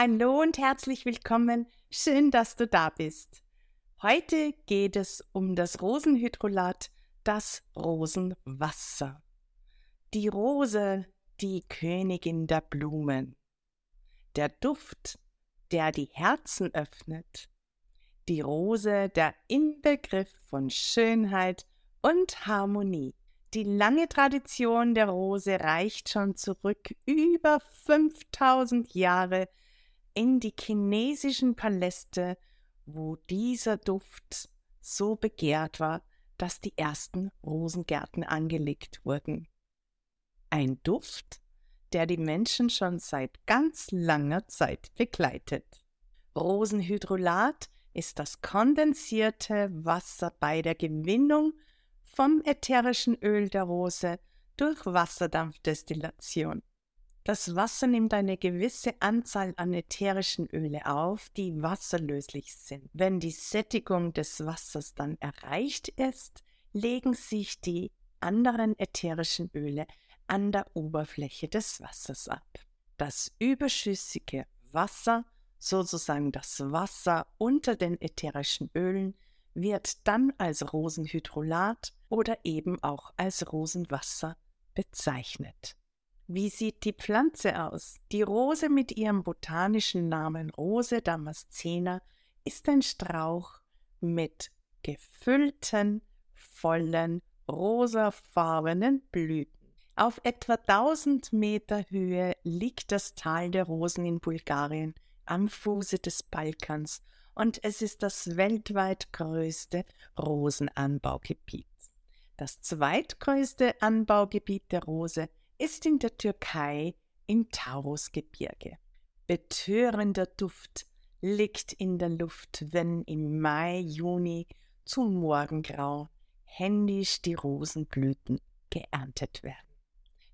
Hallo und herzlich willkommen. Schön, dass du da bist. Heute geht es um das Rosenhydrolat, das Rosenwasser. Die Rose, die Königin der Blumen. Der Duft, der die Herzen öffnet. Die Rose, der Inbegriff von Schönheit und Harmonie. Die lange Tradition der Rose reicht schon zurück über 5000 Jahre in die chinesischen Paläste, wo dieser Duft so begehrt war, dass die ersten Rosengärten angelegt wurden. Ein Duft, der die Menschen schon seit ganz langer Zeit begleitet. Rosenhydrolat ist das kondensierte Wasser bei der Gewinnung vom ätherischen Öl der Rose durch Wasserdampfdestillation. Das Wasser nimmt eine gewisse Anzahl an ätherischen Öle auf, die wasserlöslich sind. Wenn die Sättigung des Wassers dann erreicht ist, legen sich die anderen ätherischen Öle an der Oberfläche des Wassers ab. Das überschüssige Wasser, sozusagen das Wasser unter den ätherischen Ölen, wird dann als Rosenhydrolat oder eben auch als Rosenwasser bezeichnet. Wie sieht die Pflanze aus? Die Rose mit ihrem botanischen Namen Rose damascena ist ein Strauch mit gefüllten, vollen, rosafarbenen Blüten. Auf etwa 1000 Meter Höhe liegt das Tal der Rosen in Bulgarien am Fuße des Balkans und es ist das weltweit größte Rosenanbaugebiet. Das zweitgrößte Anbaugebiet der Rose ist in der Türkei im Taurusgebirge. Betörender Duft liegt in der Luft, wenn im Mai, Juni zum Morgengrau händisch die Rosenblüten geerntet werden.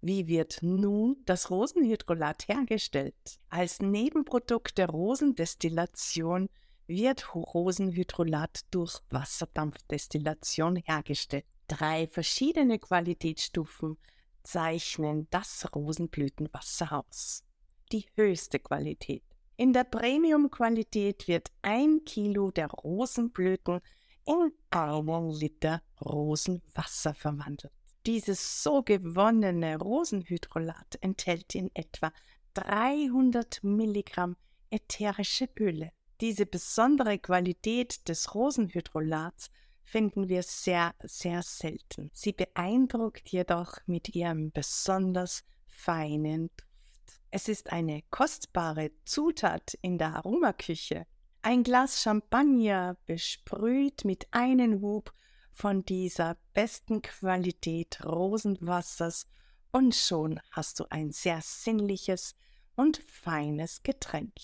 Wie wird nun das Rosenhydrolat hergestellt? Als Nebenprodukt der Rosendestillation wird Rosenhydrolat durch Wasserdampfdestillation hergestellt. Drei verschiedene Qualitätsstufen zeichnen das Rosenblütenwasser aus. Die höchste Qualität. In der Premium-Qualität wird ein Kilo der Rosenblüten in einen Liter Rosenwasser verwandelt. Dieses so gewonnene Rosenhydrolat enthält in etwa 300 Milligramm ätherische Öle. Diese besondere Qualität des Rosenhydrolats finden wir sehr, sehr selten. Sie beeindruckt jedoch mit ihrem besonders feinen Duft. Es ist eine kostbare Zutat in der Aromaküche. Ein Glas Champagner besprüht mit einem Hub von dieser besten Qualität Rosenwassers und schon hast du ein sehr sinnliches und feines Getränk.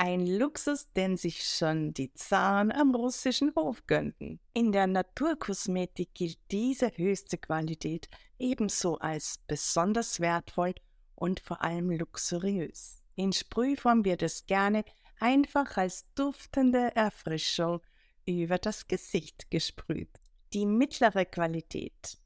Ein Luxus, den sich schon die Zaren am russischen Hof gönnten. In der Naturkosmetik gilt diese höchste Qualität ebenso als besonders wertvoll und vor allem luxuriös. In Sprühform wird es gerne einfach als duftende Erfrischung über das Gesicht gesprüht. Die mittlere Qualität.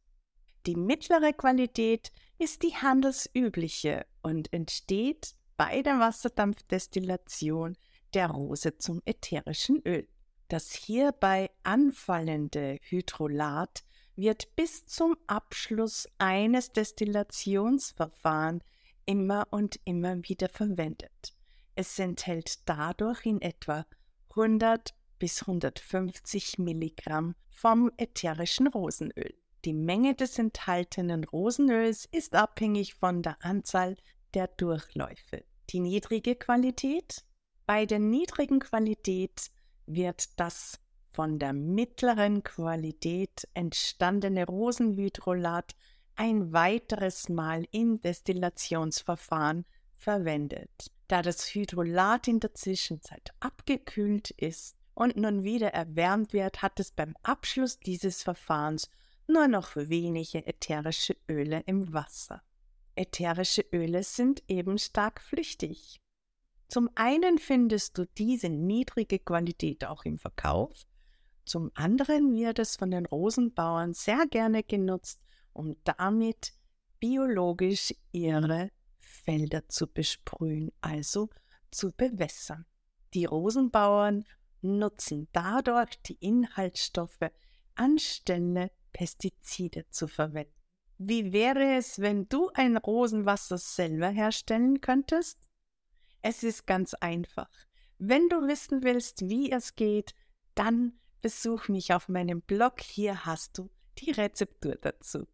Die mittlere Qualität ist die handelsübliche und entsteht bei der Wasserdampfdestillation der Rose zum ätherischen Öl. Das hierbei anfallende Hydrolat wird bis zum Abschluss eines Destillationsverfahrens immer und immer wieder verwendet. Es enthält dadurch in etwa 100 bis 150 Milligramm vom ätherischen Rosenöl. Die Menge des enthaltenen Rosenöls ist abhängig von der Anzahl der Durchläufe. Die niedrige Qualität. Bei der niedrigen Qualität wird das von der mittleren Qualität entstandene Rosenhydrolat ein weiteres Mal im Destillationsverfahren verwendet. Da das Hydrolat in der Zwischenzeit abgekühlt ist und nun wieder erwärmt wird, hat es beim Abschluss dieses Verfahrens nur noch wenige ätherische Öle im Wasser. Ätherische Öle sind eben stark flüchtig. Zum einen findest du diese niedrige Qualität auch im Verkauf, zum anderen wird es von den Rosenbauern sehr gerne genutzt, um damit biologisch ihre Felder zu besprühen, also zu bewässern. Die Rosenbauern nutzen dadurch die Inhaltsstoffe anstelle Pestizide zu verwenden. Wie wäre es, wenn du ein Rosenwasser selber herstellen könntest? Es ist ganz einfach. Wenn du wissen willst, wie es geht, dann besuch mich auf meinem Blog. Hier hast du die Rezeptur dazu.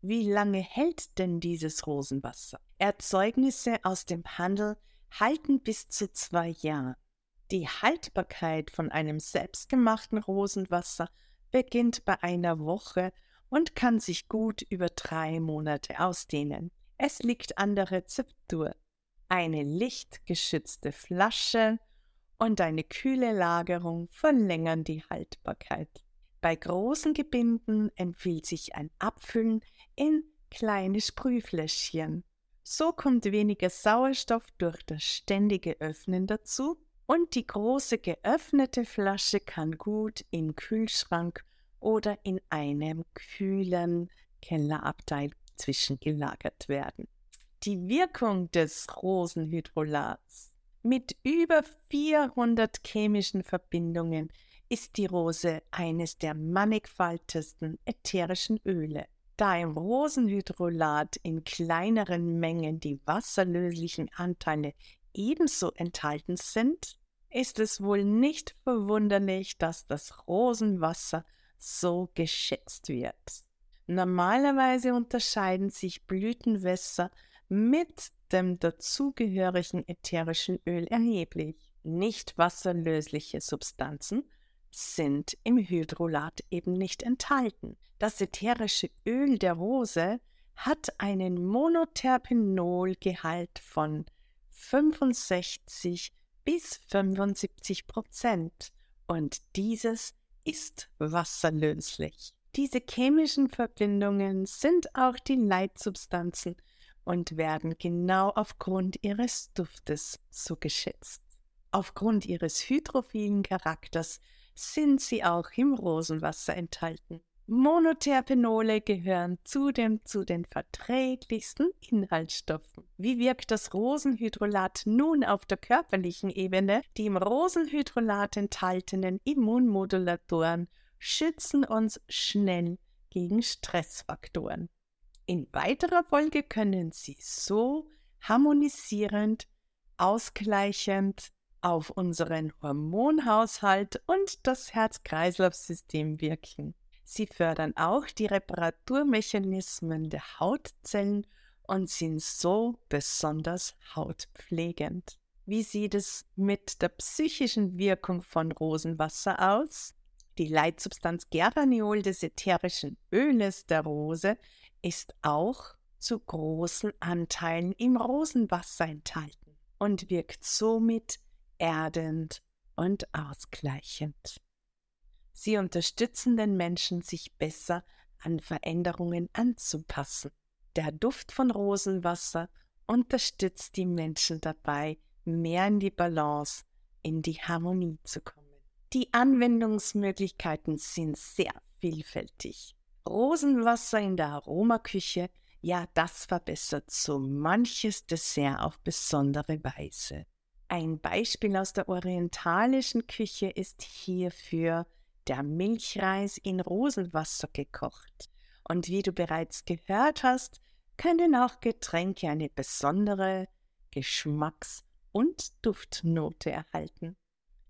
Wie lange hält denn dieses Rosenwasser? Erzeugnisse aus dem Handel halten bis zu zwei Jahre. Die Haltbarkeit von einem selbstgemachten Rosenwasser beginnt bei einer Woche und kann sich gut über drei Monate ausdehnen. Es liegt an der Rezeptur. Eine lichtgeschützte Flasche und eine kühle Lagerung verlängern die Haltbarkeit. Bei großen Gebinden empfiehlt sich ein Abfüllen in kleine Sprühfläschchen. So kommt weniger Sauerstoff durch das ständige Öffnen dazu und die große geöffnete Flasche kann gut im Kühlschrank oder in einem kühlen Kellerabteil zwischengelagert werden. Die Wirkung des Rosenhydrolats. Mit über 400 chemischen Verbindungen ist die Rose eines der mannigfaltigsten ätherischen Öle. Da im Rosenhydrolat in kleineren Mengen die wasserlöslichen Anteile ebenso enthalten sind, ist es wohl nicht verwunderlich, dass das Rosenwasser so geschätzt wird. Normalerweise unterscheiden sich Blütenwässer mit dem dazugehörigen ätherischen Öl erheblich. Nicht wasserlösliche Substanzen sind im Hydrolat eben nicht enthalten. Das ätherische Öl der Rose hat einen Monoterpenolgehalt von 65 bis 75 Prozent und dieses ist wasserlöslich. Diese chemischen Verbindungen sind auch die Leitsubstanzen und werden genau aufgrund ihres Duftes so geschätzt. Aufgrund ihres hydrophilen Charakters sind sie auch im Rosenwasser enthalten. Monoterpenole gehören zudem zu den verträglichsten Inhaltsstoffen. Wie wirkt das Rosenhydrolat nun auf der körperlichen Ebene? Die im Rosenhydrolat enthaltenen Immunmodulatoren schützen uns schnell gegen Stressfaktoren. In weiterer Folge können sie so harmonisierend, ausgleichend auf unseren Hormonhaushalt und das Herz-Kreislauf-System wirken. Sie fördern auch die Reparaturmechanismen der Hautzellen und sind so besonders hautpflegend. Wie sieht es mit der psychischen Wirkung von Rosenwasser aus? Die Leitsubstanz Geraniol des ätherischen Öles der Rose ist auch zu großen Anteilen im Rosenwasser enthalten und wirkt somit erdend und ausgleichend. Sie unterstützen den Menschen, sich besser an Veränderungen anzupassen. Der Duft von Rosenwasser unterstützt die Menschen dabei, mehr in die Balance, in die Harmonie zu kommen. Die Anwendungsmöglichkeiten sind sehr vielfältig. Rosenwasser in der Aromaküche, ja, das verbessert so manches Dessert auf besondere Weise. Ein Beispiel aus der orientalischen Küche ist hierfür der Milchreis in Rosenwasser gekocht. Und wie du bereits gehört hast, können auch Getränke eine besondere Geschmacks- und Duftnote erhalten.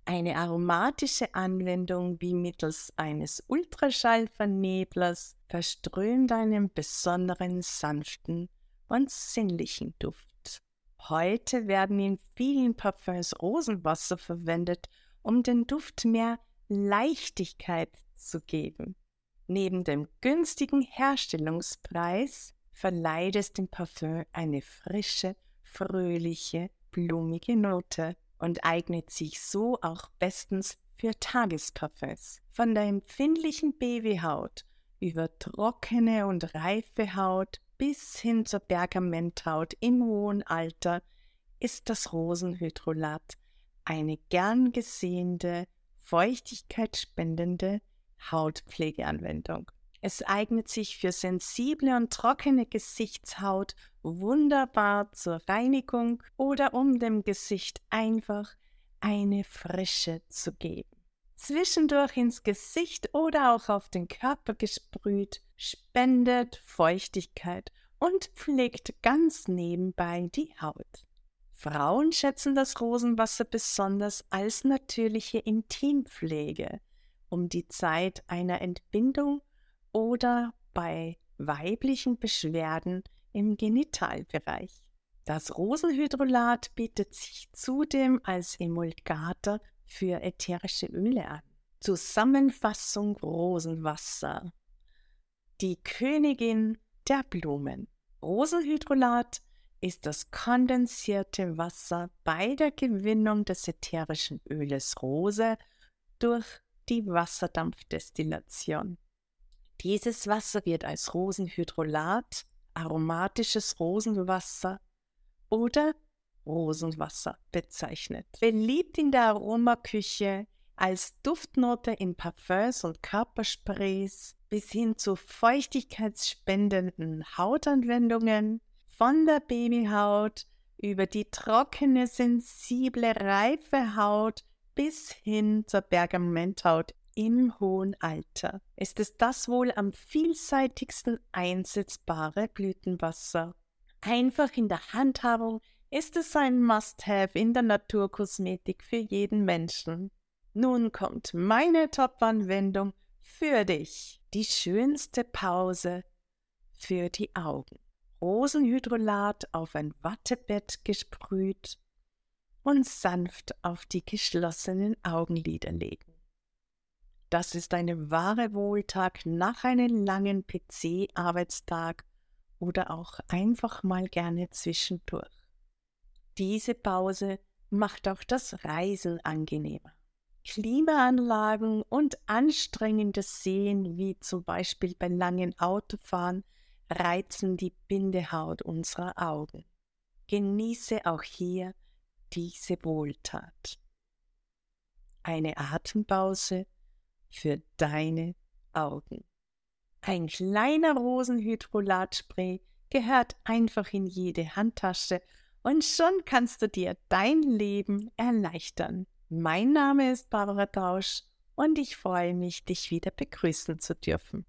Eine aromatische Anwendung wie mittels eines Ultraschallverneblers verströmt einen besonderen sanften und sinnlichen Duft. Heute werden in vielen Parfums Rosenwasser verwendet, um den Duft mehr Leichtigkeit zu geben. Neben dem günstigen Herstellungspreis verleiht es dem Parfüm eine frische, fröhliche, blumige Note und eignet sich so auch bestens für Tagesparfums. Von der empfindlichen Babyhaut über trockene und reife Haut bis hin zur Pergamenthaut im hohen Alter ist das Rosenhydrolat eine gern gesehene feuchtigkeitsspendende Hautpflegeanwendung. Es eignet sich für sensible und trockene Gesichtshaut wunderbar zur Reinigung oder um dem Gesicht einfach eine Frische zu geben. Zwischendurch ins Gesicht oder auch auf den Körper gesprüht, spendet Feuchtigkeit und pflegt ganz nebenbei die Haut. Frauen schätzen das Rosenwasser besonders als natürliche Intimpflege, um die Zeit einer Entbindung oder bei weiblichen Beschwerden im Genitalbereich. Das Rosenhydrolat bietet sich zudem als Emulgator für ätherische Öle an. Zusammenfassung Rosenwasser. Die Königin der Blumen. Rosenhydrolat ist das kondensierte Wasser bei der Gewinnung des ätherischen Öles Rose durch die Wasserdampfdestillation. Dieses Wasser wird als Rosenhydrolat, aromatisches Rosenwasser oder Rosenwasser bezeichnet. Beliebt in der Aromaküche als Duftnote in Parfums und Körpersprays bis hin zu feuchtigkeitsspendenden Hautanwendungen, von der Babyhaut über die trockene, sensible, reife Haut bis hin zur Pergamenthaut im hohen Alter ist es das wohl am vielseitigsten einsetzbare Blütenwasser. Einfach in der Handhabung ist es ein Must-Have in der Naturkosmetik für jeden Menschen. Nun kommt meine Top-Anwendung für dich. Die schönste Pause für die Augen. Rosenhydrolat auf ein Wattebett gesprüht und sanft auf die geschlossenen Augenlider legen. Das ist eine wahre Wohltag nach einem langen PC-Arbeitstag oder auch einfach mal gerne zwischendurch. Diese Pause macht auch das Reisen angenehmer. Klimaanlagen und anstrengendes Sehen, wie zum Beispiel bei langen Autofahren, reizen die Bindehaut unserer Augen. Genieße auch hier diese Wohltat. Eine Atempause für deine Augen. Ein kleiner Rosenhydrolatspray gehört einfach in jede Handtasche und schon kannst du dir dein Leben erleichtern. Mein Name ist Barbara Tausch und ich freue mich, dich wieder begrüßen zu dürfen.